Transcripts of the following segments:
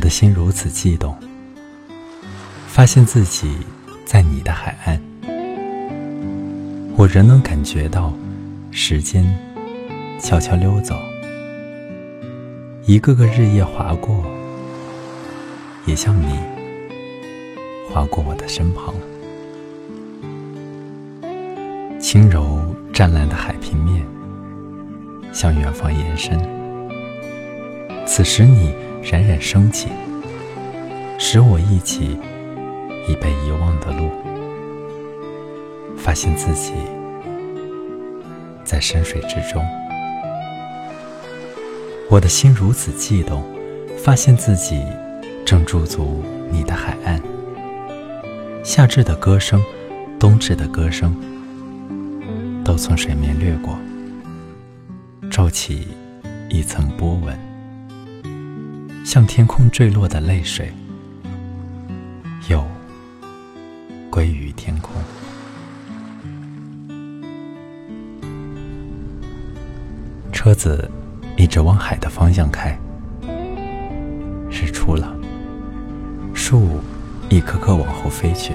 我的心如此悸动，发现自己在你的海岸，我仍能感觉到时间悄悄溜走，一个个日夜划过，也像你划过我的身旁。轻柔湛蓝的海平面向远方延伸，此时你冉冉升起，使我忆起已被遗忘的路，发现自己在深水之中。我的心如此悸动，发现自己正驻足你的海岸。夏至的歌声，冬至的歌声。都从水面掠过，皱起一层波纹，像天空坠落的泪水，又归于天空。车子一直往海的方向开，日出了，树一颗颗往后飞去，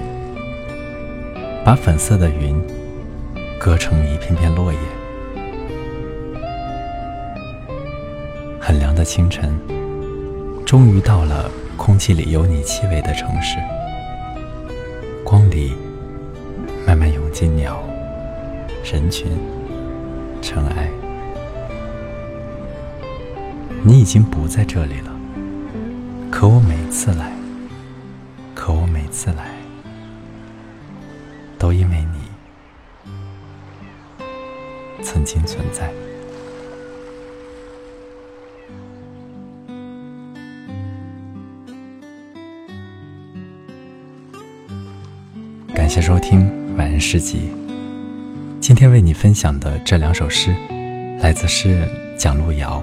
把粉色的云。割成一片片落叶。很凉的清晨，终于到了空气里有你气味的城市。光里慢慢涌进鸟、人群、尘埃。你已经不在这里了，可我每次来，可我每次来，都因为你。曾经存在。感谢收听《晚安诗集》。今天为你分享的这两首诗，来自诗人蒋璐瑶。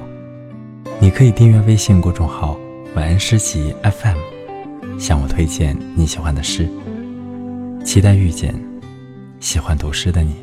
你可以订阅微信公众号“晚安诗集 FM”，向我推荐你喜欢的诗。期待遇见喜欢读诗的你。